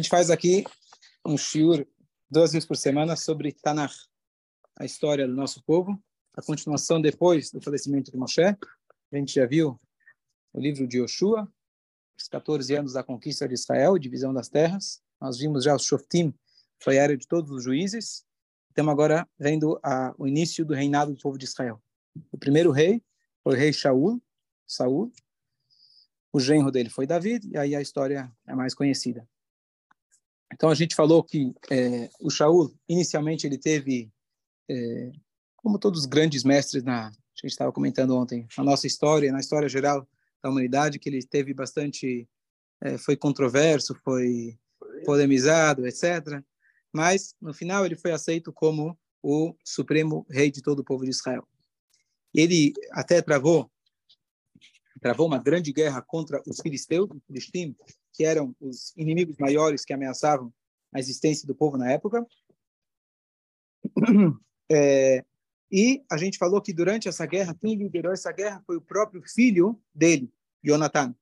gente faz aqui um shiur duas vezes por semana sobre Tanakh, a história do nosso povo, a continuação depois do falecimento de Moshe. A gente já viu o livro de Yoshua, os 14 anos da conquista de Israel, divisão das terras. Nós vimos já os Shoftim, foi a área de todos os juízes. Estamos agora vendo a, o início do reinado do povo de Israel. O primeiro rei foi o rei Shaul, Saul. O genro dele foi David, e aí a história é mais conhecida. Então a gente falou que é, o Shaul inicialmente ele teve, é, como todos os grandes mestres na, a gente estava comentando ontem, na nossa história, na história geral da humanidade, que ele teve bastante, é, foi controverso, foi polemizado, etc. Mas no final ele foi aceito como o supremo rei de todo o povo de Israel. Ele até travou travou uma grande guerra contra os filisteus, os filisteus, que eram os inimigos maiores que ameaçavam a existência do povo na época. É, e a gente falou que durante essa guerra, quem liderou essa guerra foi o próprio filho dele, Jonathan.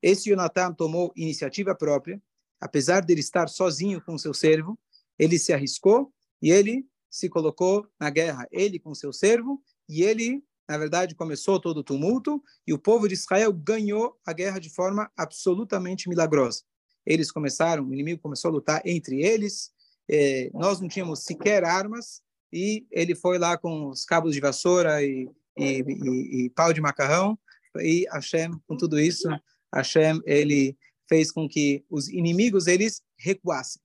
Esse Jonathan tomou iniciativa própria, apesar de ele estar sozinho com seu servo, ele se arriscou e ele se colocou na guerra, ele com seu servo, e ele na verdade, começou todo o tumulto e o povo de Israel ganhou a guerra de forma absolutamente milagrosa. Eles começaram, o inimigo começou a lutar entre eles, eh, nós não tínhamos sequer armas e ele foi lá com os cabos de vassoura e, e, e, e pau de macarrão e Hashem, com tudo isso, Hashem, ele fez com que os inimigos eles recuassem.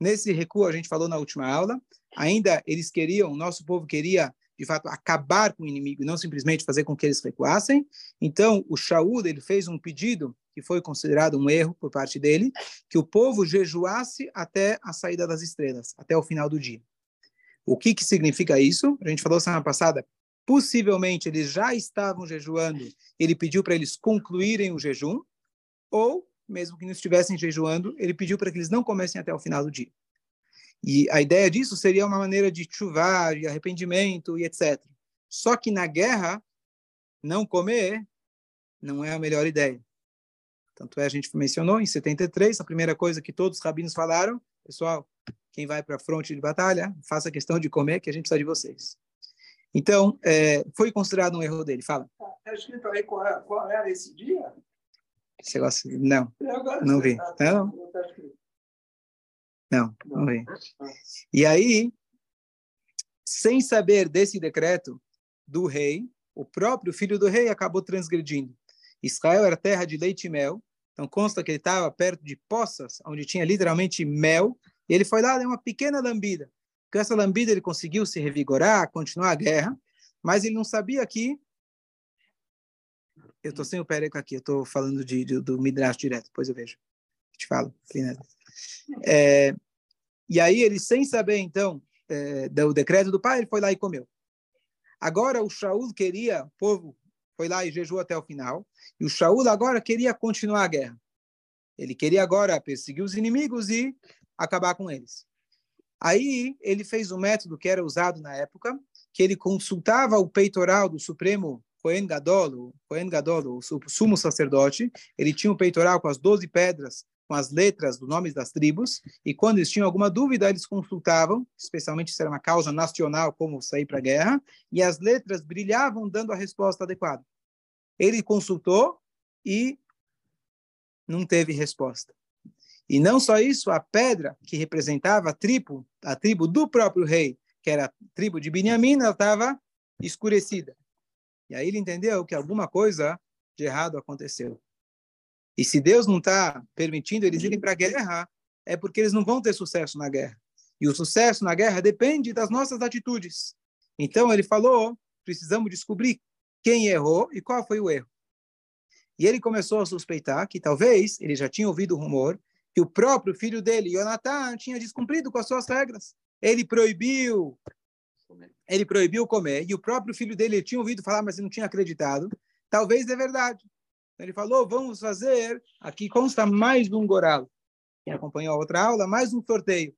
Nesse recuo, a gente falou na última aula, ainda eles queriam, o nosso povo queria de fato acabar com o inimigo e não simplesmente fazer com que eles recuassem. Então, o Shaul ele fez um pedido que foi considerado um erro por parte dele, que o povo jejuasse até a saída das estrelas, até o final do dia. O que que significa isso? A gente falou semana passada, possivelmente eles já estavam jejuando, ele pediu para eles concluírem o jejum, ou mesmo que não estivessem jejuando, ele pediu para que eles não comecem até o final do dia. E a ideia disso seria uma maneira de chuvar, de arrependimento e etc. Só que na guerra, não comer não é a melhor ideia. Tanto é, a gente mencionou em 73, a primeira coisa que todos os rabinos falaram, pessoal, quem vai para a fronte de batalha, faça questão de comer, que a gente precisa de vocês. Então, é, foi considerado um erro dele. Fala. Está escrito aí qual, é, qual era esse dia? Esse negócio, não, não vi. Não, não. E aí, sem saber desse decreto do rei, o próprio filho do rei acabou transgredindo. Israel era terra de leite e mel, então consta que ele estava perto de poças, onde tinha literalmente mel, e ele foi lá, deu uma pequena lambida. Com essa lambida ele conseguiu se revigorar, continuar a guerra, mas ele não sabia que eu estou sem o Périco aqui, eu estou falando de, de, do Midrash direto, depois eu vejo. Te falo. É, e aí ele, sem saber, então, é, do decreto do pai, ele foi lá e comeu. Agora o Shaul queria, o povo foi lá e jejuou até o final, e o Shaul agora queria continuar a guerra. Ele queria agora perseguir os inimigos e acabar com eles. Aí ele fez um método que era usado na época, que ele consultava o peitoral do Supremo Cohen Gadol, o Cohen Gadol, o sumo sacerdote, ele tinha o peitoral com as doze pedras com as letras dos nomes das tribos, e quando eles tinham alguma dúvida, eles consultavam, especialmente se era uma causa nacional, como sair para a guerra, e as letras brilhavam dando a resposta adequada. Ele consultou e não teve resposta. E não só isso, a pedra que representava a tribo, a tribo do próprio rei, que era a tribo de Benjamim, ela estava escurecida. E aí ele entendeu que alguma coisa de errado aconteceu. E se Deus não está permitindo eles irem para a guerra, é porque eles não vão ter sucesso na guerra. E o sucesso na guerra depende das nossas atitudes. Então ele falou: precisamos descobrir quem errou e qual foi o erro. E ele começou a suspeitar que talvez ele já tinha ouvido o rumor que o próprio filho dele, Jonathan, tinha descumprido com as suas regras. Ele proibiu, ele proibiu comer, e o próprio filho dele tinha ouvido falar, mas ele não tinha acreditado. Talvez é verdade. Ele falou, vamos fazer, aqui consta mais um goral. Quem acompanhou a outra aula, mais um sorteio.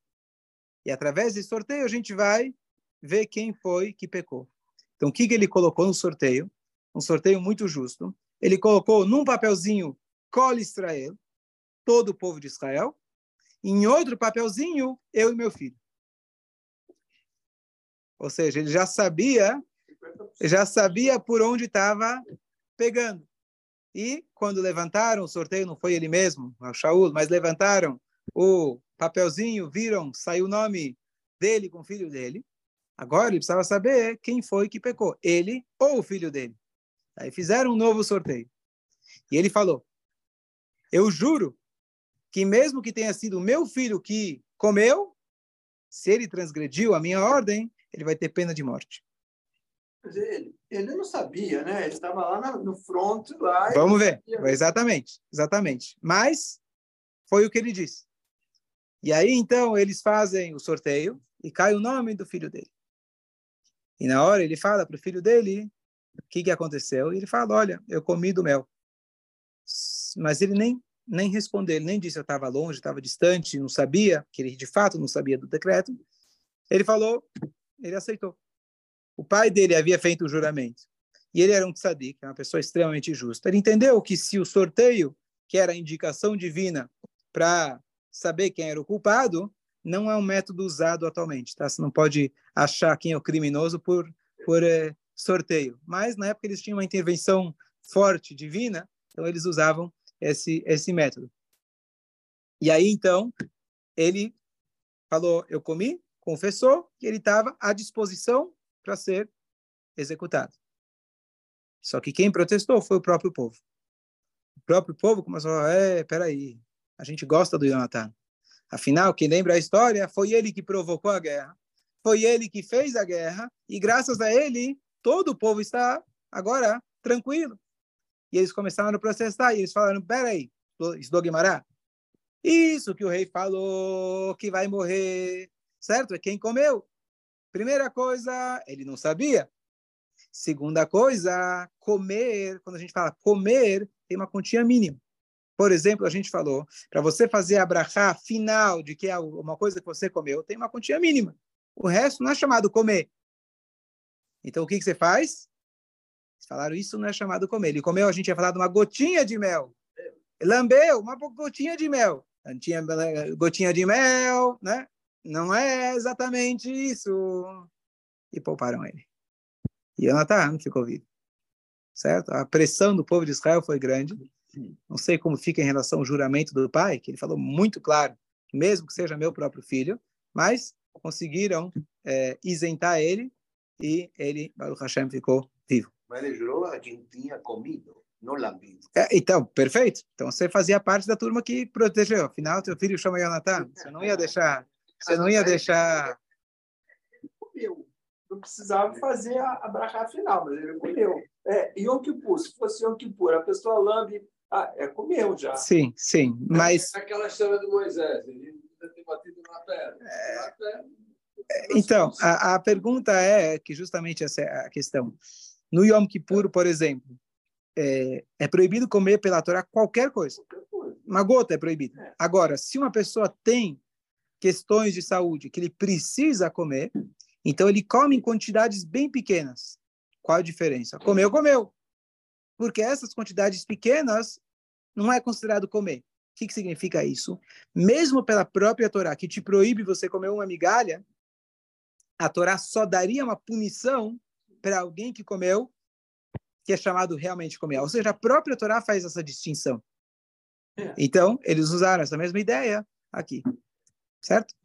E através desse sorteio a gente vai ver quem foi que pecou. Então, o que, que ele colocou no sorteio? Um sorteio muito justo. Ele colocou num papelzinho Col Israel, todo o povo de Israel, em outro papelzinho, eu e meu filho. Ou seja, ele já sabia, já sabia por onde estava pegando. E quando levantaram o sorteio, não foi ele mesmo, o Shaul, mas levantaram o papelzinho, viram, saiu o nome dele com o filho dele. Agora ele precisava saber quem foi que pecou, ele ou o filho dele. Aí fizeram um novo sorteio. E ele falou: Eu juro que mesmo que tenha sido meu filho que comeu, se ele transgrediu a minha ordem, ele vai ter pena de morte. Ele, ele não sabia, né? Ele estava lá no front. Lá Vamos ver. Exatamente, exatamente. Mas foi o que ele disse. E aí, então, eles fazem o sorteio e cai o nome do filho dele. E na hora ele fala para o filho dele o que, que aconteceu. E ele fala, olha, eu comi do mel. Mas ele nem, nem respondeu, ele nem disse eu estava longe, estava distante, não sabia, que ele de fato não sabia do decreto. Ele falou, ele aceitou. O pai dele havia feito o juramento. E ele era um tzadik, uma pessoa extremamente justa. Ele entendeu que se o sorteio, que era a indicação divina para saber quem era o culpado não é um método usado atualmente, tá? Você não pode achar quem é o criminoso por, por é, sorteio. Mas na época eles tinham uma intervenção forte divina, então eles usavam esse esse método. E aí então ele falou, eu comi, confessou que ele estava à disposição para ser executado. Só que quem protestou foi o próprio povo. O próprio povo começou a falar, é, peraí, a gente gosta do Jonathan. Afinal, quem lembra a história, foi ele que provocou a guerra, foi ele que fez a guerra, e graças a ele, todo o povo está agora tranquilo. E eles começaram a processar, e eles falaram, peraí, Guimarães, isso que o rei falou, que vai morrer, certo? É quem comeu. Primeira coisa, ele não sabia. Segunda coisa, comer, quando a gente fala comer, tem uma quantia mínima. Por exemplo, a gente falou, para você fazer a brachá final de que é uma coisa que você comeu, tem uma quantia mínima. O resto não é chamado comer. Então, o que, que você faz? falaram, isso não é chamado comer. Ele comeu, a gente ia falar de uma gotinha de mel. Lambeu, uma gotinha de mel. Tinha gotinha de mel, né? Não é exatamente isso. E pouparam ele. E Jonathan ficou vivo. Certo? A pressão do povo de Israel foi grande. Não sei como fica em relação ao juramento do pai, que ele falou muito claro, mesmo que seja meu próprio filho, mas conseguiram é, isentar ele e ele, Baruch Hashem, ficou vivo. Mas ele jurou a quem tinha comido, não lambido. É, então, perfeito. Então você fazia parte da turma que protegeu. Afinal, teu filho chama Jonathan. Você não ia deixar. Você não ia deixar. Comeu. Não precisava fazer a, a brachá final, mas ele comeu. É, Yom Kippur, se fosse Yom Kippur, a pessoa lambe ah, é comeu já. Sim, sim, mas... É aquela história do Moisés, ele ainda tem batido na pedra. É... Então, a, a pergunta é que justamente essa é a questão. No Yom Kippur, por exemplo, é, é proibido comer pela Torá qualquer coisa. Uma gota é proibida. É. Agora, se uma pessoa tem questões de saúde que ele precisa comer, então ele come em quantidades bem pequenas. Qual a diferença? Comeu, comeu porque essas quantidades pequenas não é considerado comer. O que, que significa isso? Mesmo pela própria Torá, que te proíbe você comer uma migalha, a Torá só daria uma punição para alguém que comeu, que é chamado realmente comer. Ou seja, a própria Torá faz essa distinção. É. Então, eles usaram essa mesma ideia aqui. Certo?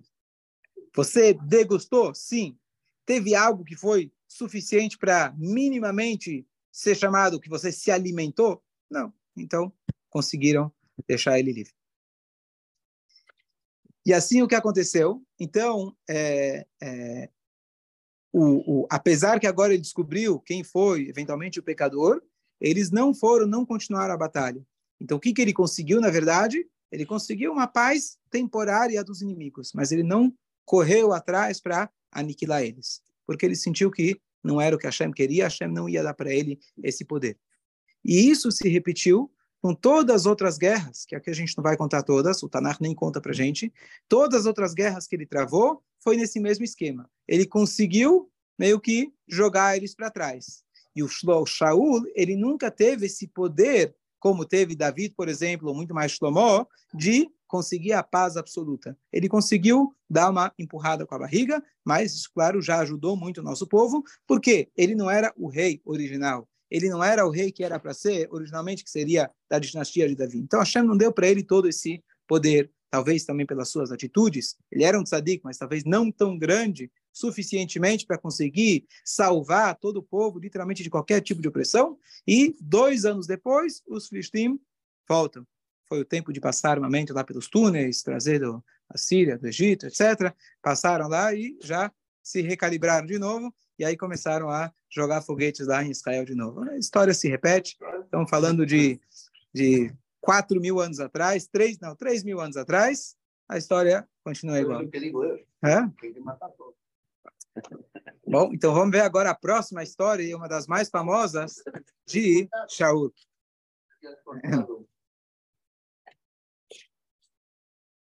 Você degustou? Sim. Teve algo que foi suficiente para minimamente ser chamado que você se alimentou? Não. Então, conseguiram deixar ele livre. E assim o que aconteceu? Então, é, é, o, o, apesar que agora ele descobriu quem foi eventualmente o pecador, eles não foram, não continuaram a batalha. Então, o que, que ele conseguiu, na verdade? Ele conseguiu uma paz temporária dos inimigos, mas ele não correu atrás para aniquilar eles, porque ele sentiu que não era o que Hashem queria, Hashem não ia dar para ele esse poder. E isso se repetiu com todas as outras guerras, que aqui a gente não vai contar todas, o Tanakh nem conta para gente, todas as outras guerras que ele travou foi nesse mesmo esquema. Ele conseguiu meio que jogar eles para trás. E o Shaul, ele nunca teve esse poder como teve Davi, por exemplo, muito mais Shlomo, de conseguir a paz absoluta. Ele conseguiu dar uma empurrada com a barriga, mas isso, claro, já ajudou muito o nosso povo, porque ele não era o rei original. Ele não era o rei que era para ser originalmente, que seria da dinastia de Davi. Então, Hashem não deu para ele todo esse poder, talvez também pelas suas atitudes. Ele era um tzadik, mas talvez não tão grande suficientemente para conseguir salvar todo o povo, literalmente, de qualquer tipo de opressão. E dois anos depois, os filistim voltam foi o tempo de passar armamento lá pelos túneis, trazer da Síria, do Egito, etc. Passaram lá e já se recalibraram de novo, e aí começaram a jogar foguetes lá em Israel de novo. A história se repete, estamos falando de, de 4 mil anos atrás, 3, não, 3 mil anos atrás, a história continua igual. É? Bom, então vamos ver agora a próxima história, e uma das mais famosas, de Shaul.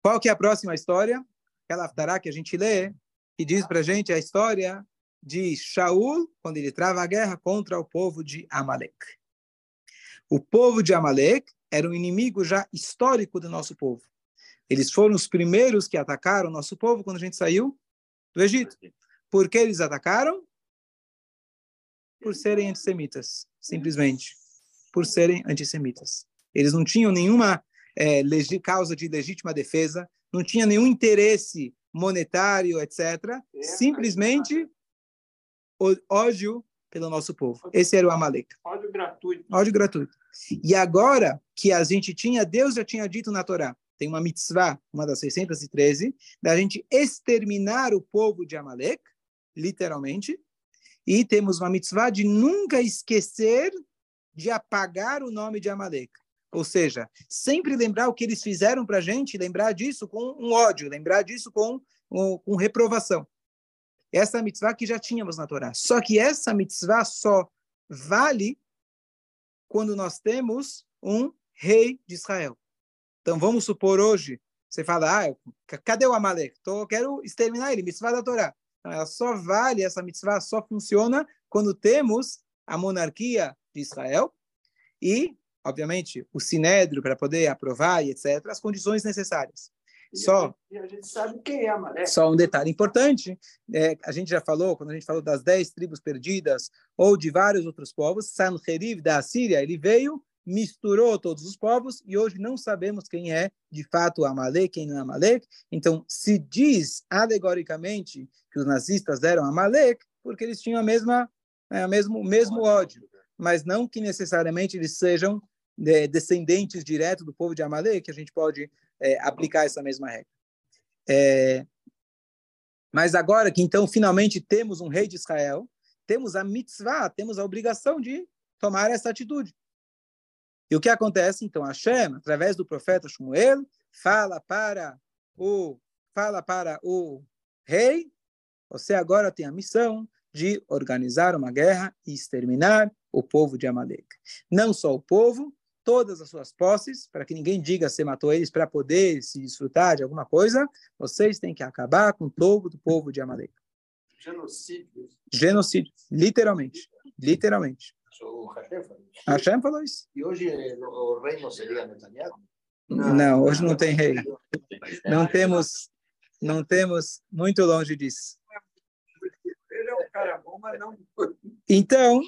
Qual que é a próxima história? Aquela aftará que a gente lê, que diz para a gente a história de Shaul, quando ele trava a guerra contra o povo de Amalek. O povo de Amalek era um inimigo já histórico do nosso povo. Eles foram os primeiros que atacaram o nosso povo quando a gente saiu do Egito. Por que eles atacaram? Por serem antissemitas, simplesmente. Por serem antissemitas. Eles não tinham nenhuma é, causa de legítima defesa, não tinha nenhum interesse monetário, etc. É, Simplesmente ódio pelo nosso povo. Esse era o Amalek. Ódio gratuito. Ódio gratuito. E agora que a gente tinha, Deus já tinha dito na Torá, tem uma mitzvah, uma das 613, da gente exterminar o povo de Amalek, literalmente, e temos uma mitzvah de nunca esquecer de apagar o nome de Amalek. Ou seja, sempre lembrar o que eles fizeram para a gente, lembrar disso com um ódio, lembrar disso com, com, com reprovação. Essa mitzvah que já tínhamos na Torá. Só que essa mitzvah só vale quando nós temos um rei de Israel. Então vamos supor hoje, você fala, ah, cadê o Amalek? Tô, quero exterminar ele, mitzvah da Torá. Então, ela só vale, essa mitzvah só funciona quando temos a monarquia de Israel e obviamente, o sinédrio para poder aprovar e etc., as condições necessárias. E só, a gente sabe quem é. Só um detalhe importante, é, a gente já falou, quando a gente falou das dez tribos perdidas, ou de vários outros povos, Sanherib da Síria, ele veio, misturou todos os povos, e hoje não sabemos quem é, de fato, Amalek, quem não é Amalek. Então, se diz, alegoricamente, que os nazistas deram Amalek, porque eles tinham a mesma, é, o mesmo, mesmo ódio, mas não que necessariamente eles sejam de, descendentes diretos do povo de Amalek, que a gente pode é, aplicar essa mesma regra. É, mas agora que então finalmente temos um rei de Israel, temos a mitzvah, temos a obrigação de tomar essa atitude. E o que acontece? Então, Hashem, através do profeta Shmuel, fala para o fala para o rei, você agora tem a missão de organizar uma guerra e exterminar o povo de Amalek. Não só o povo, todas as suas posses, para que ninguém diga se matou eles para poder se desfrutar de alguma coisa, vocês têm que acabar com todo o povo de Amalek. Genocídio. Genocídio, literalmente. Literalmente. Hashem falou isso. E hoje o rei não seria Netanyahu? Não, hoje não tem rei. Não temos, não temos muito longe disso. Ele é um cara bom, mas não. Então,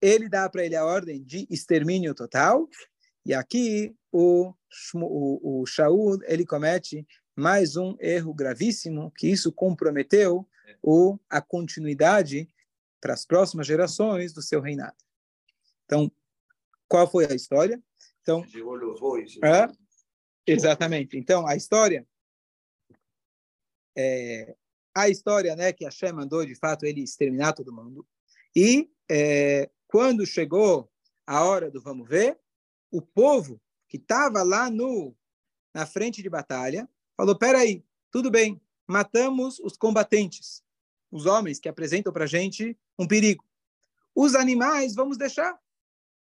ele dá para ele a ordem de extermínio total, e aqui o, o, o Shaul ele comete mais um erro gravíssimo, que isso comprometeu o, a continuidade para as próximas gerações do seu reinado. Então, qual foi a história? Então, é, exatamente. Então, a história é, a história, né, que Hashem mandou de fato ele exterminar todo mundo. E é, quando chegou a hora do vamos ver, o povo que estava lá no na frente de batalha falou: peraí, tudo bem, matamos os combatentes, os homens que apresentam para a gente um perigo. Os animais, vamos deixar.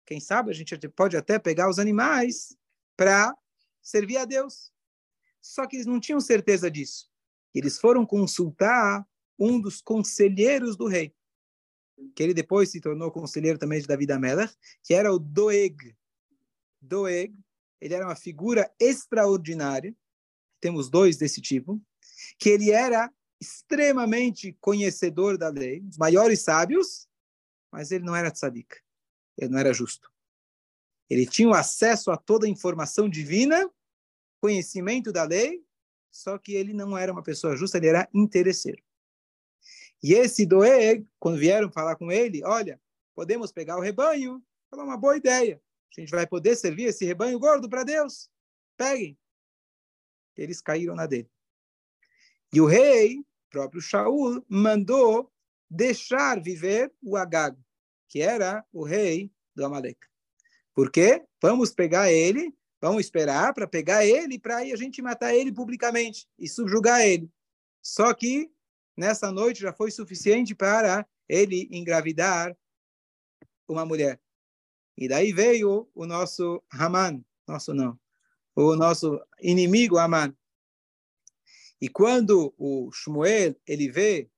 Quem sabe a gente pode até pegar os animais para servir a Deus. Só que eles não tinham certeza disso. Eles foram consultar um dos conselheiros do rei que ele depois se tornou conselheiro também de Davi Amelech, que era o Doeg. Doeg, ele era uma figura extraordinária, temos dois desse tipo, que ele era extremamente conhecedor da lei, os maiores sábios, mas ele não era tzadik, ele não era justo. Ele tinha o acesso a toda a informação divina, conhecimento da lei, só que ele não era uma pessoa justa, ele era interesseiro. E esse Doeg, quando vieram falar com ele, olha, podemos pegar o rebanho, falou uma boa ideia. A gente vai poder servir esse rebanho gordo para Deus. Peguem. Eles caíram na dele. E o rei, próprio Shaul, mandou deixar viver o Agag, que era o rei do Amalek. Por quê? Vamos pegar ele, vamos esperar para pegar ele, para a gente matar ele publicamente e subjugar ele. Só que nessa noite já foi suficiente para ele engravidar uma mulher. E daí veio o nosso Haman, nosso não, o nosso inimigo Haman. E quando o Shmuel ele vê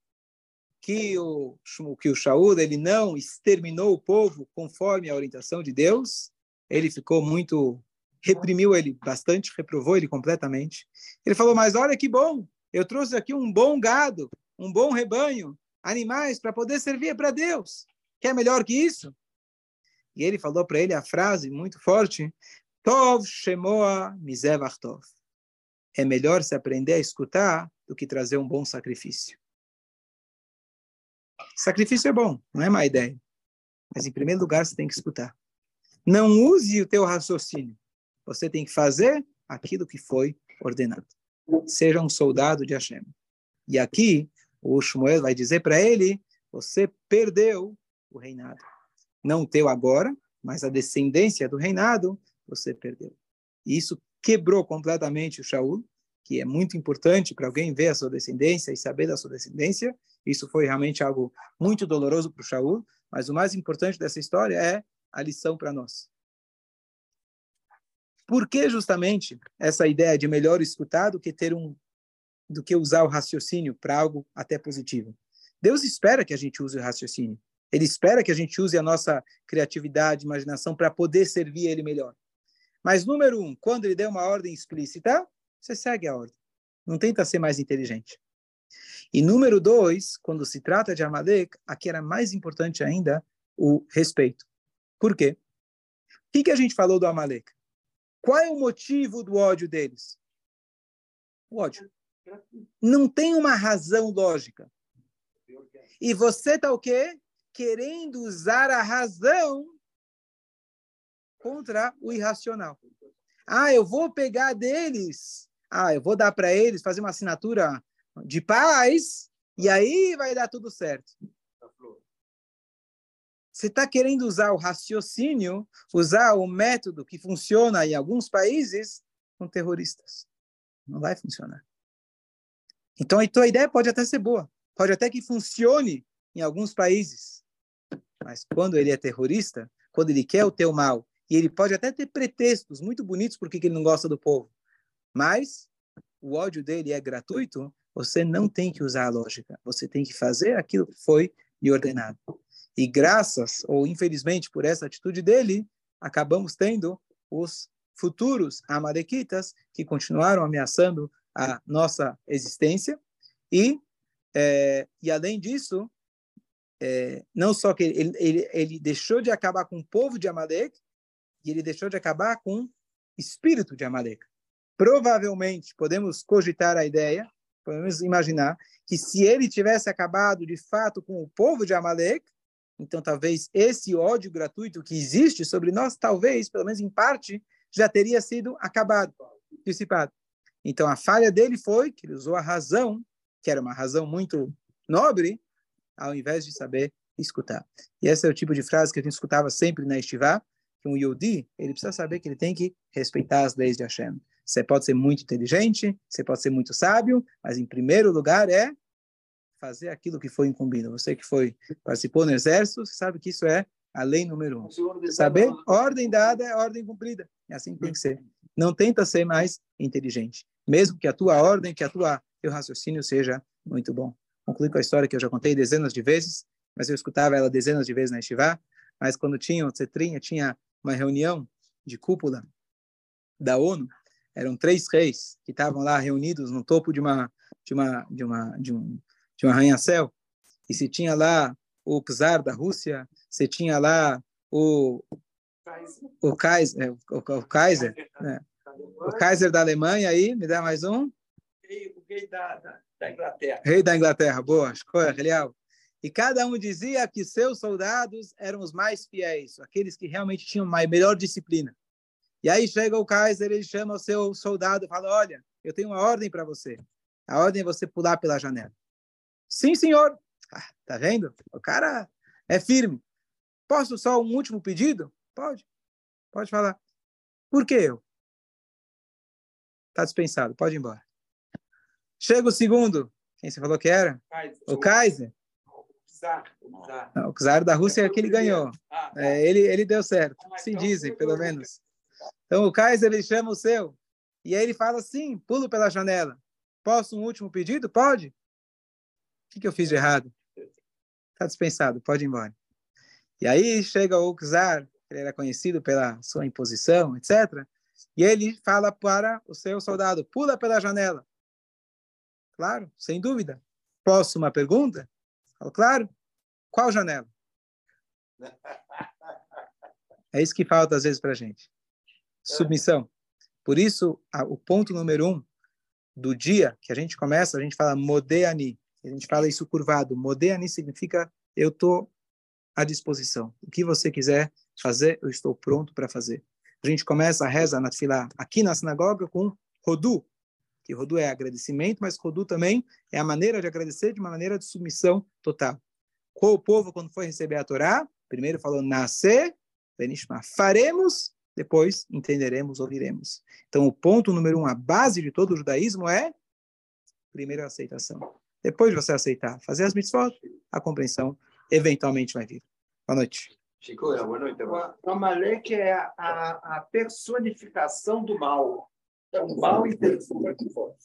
que o que o Shaul ele não exterminou o povo conforme a orientação de Deus, ele ficou muito reprimiu ele bastante, reprovou ele completamente. Ele falou: "Mas olha que bom, eu trouxe aqui um bom gado, um bom rebanho, animais para poder servir para Deus. Quer melhor que isso?" E ele falou para ele a frase muito forte: Tov Shemoa Mizevartov. É melhor se aprender a escutar do que trazer um bom sacrifício. Sacrifício é bom, não é má ideia. Mas, em primeiro lugar, você tem que escutar. Não use o teu raciocínio. Você tem que fazer aquilo que foi ordenado. Seja um soldado de Hashem. E aqui, o Shmuel vai dizer para ele, você perdeu o reinado não o teu agora, mas a descendência do reinado, você perdeu. E isso quebrou completamente o Shaul, que é muito importante para alguém ver a sua descendência e saber da sua descendência. Isso foi realmente algo muito doloroso para o Shaul, mas o mais importante dessa história é a lição para nós. Por que justamente essa ideia de melhor escutar do que ter um do que usar o raciocínio para algo até positivo? Deus espera que a gente use o raciocínio. Ele espera que a gente use a nossa criatividade, imaginação para poder servir ele melhor. Mas, número um, quando ele der uma ordem explícita, você segue a ordem. Não tenta ser mais inteligente. E número dois, quando se trata de Amalek, aqui era mais importante ainda o respeito. Por quê? O que, que a gente falou do Amalek? Qual é o motivo do ódio deles? O ódio. Não tem uma razão lógica. E você está o quê? querendo usar a razão contra o irracional. Ah, eu vou pegar deles. Ah, eu vou dar para eles, fazer uma assinatura de paz, e aí vai dar tudo certo. Você está querendo usar o raciocínio, usar o método que funciona em alguns países com terroristas. Não vai funcionar. Então, a tua ideia pode até ser boa, pode até que funcione em alguns países. Mas quando ele é terrorista, quando ele quer o teu mal, e ele pode até ter pretextos muito bonitos porque ele não gosta do povo, mas o ódio dele é gratuito, você não tem que usar a lógica. Você tem que fazer aquilo que foi lhe ordenado. E graças, ou infelizmente por essa atitude dele, acabamos tendo os futuros amalequitas que continuaram ameaçando a nossa existência. E, é, e além disso, é, não só que ele, ele, ele deixou de acabar com o povo de Amalek, e ele deixou de acabar com o espírito de Amalek. Provavelmente, podemos cogitar a ideia, podemos imaginar, que se ele tivesse acabado de fato com o povo de Amalek, então talvez esse ódio gratuito que existe sobre nós, talvez, pelo menos em parte, já teria sido acabado, dissipado. Então a falha dele foi que ele usou a razão, que era uma razão muito nobre, ao invés de saber escutar. E esse é o tipo de frase que a gente escutava sempre na Estivá, que um Yodi, ele precisa saber que ele tem que respeitar as leis de Hashem. Você pode ser muito inteligente, você pode ser muito sábio, mas em primeiro lugar é fazer aquilo que foi incumbido. Você que foi participou no exército, sabe que isso é a lei número um. Saber ordem dada é ordem cumprida. É assim que tem que ser. Não tenta ser mais inteligente, mesmo que a tua ordem, que a tua teu raciocínio seja muito bom concluir com a história que eu já contei dezenas de vezes, mas eu escutava ela dezenas de vezes na Estivá, mas quando tinha o Cetrinha, tinha uma reunião de cúpula da ONU, eram três reis que estavam lá reunidos no topo de uma de uma de uma de um de um arranha-céu e se tinha lá o czar da Rússia, se tinha lá o o Kaiser, o, o Kaiser, né? o Kaiser da Alemanha aí, me dá mais um. O rei da, da, da Inglaterra. Rei da Inglaterra, boa, escolha, Real. E cada um dizia que seus soldados eram os mais fiéis, aqueles que realmente tinham a melhor disciplina. E aí chega o Kaiser, ele chama o seu soldado e fala: Olha, eu tenho uma ordem para você. A ordem é você pular pela janela. Sim, senhor. Ah, tá vendo? O cara é firme. Posso só um último pedido? Pode. Pode falar. Por que eu? Tá dispensado, pode ir embora. Chega o segundo. Quem você falou que era? Kaiser. O Kaiser. Czar, o czar. Não, o czar da Rússia é que ele ganhou. Ah, tá. É, ele, ele deu certo. Mas Se então, dizem, pelo menos. Então o Kaiser ele chama o seu. E aí ele fala assim: pulo pela janela. Posso um último pedido? Pode. O que, que eu fiz de errado? Está dispensado, pode ir embora. E aí chega o czar, ele era conhecido pela sua imposição, etc. E ele fala para o seu soldado: pula pela janela. Claro, sem dúvida. Posso uma pergunta? Falo, claro. Qual janela? É isso que falta às vezes para a gente. Submissão. Por isso, o ponto número um do dia que a gente começa, a gente fala modeani. A gente fala isso curvado. Modeani significa eu estou à disposição. O que você quiser fazer, eu estou pronto para fazer. A gente começa a reza na fila aqui na sinagoga com Rodu, que Rodu é agradecimento, mas Rodu também é a maneira de agradecer de uma maneira de submissão total. Com o povo, quando foi receber a Torá, primeiro falou nascer, Benishma, faremos, depois entenderemos, ouviremos. Então, o ponto número um, a base de todo o judaísmo é primeiro a aceitação. Depois de você aceitar, fazer as mitzvot, a compreensão eventualmente vai vir. Boa noite. Chico, era bueno y te va. O Amalek é a, a, a personificação do mal. É o mal em personificação.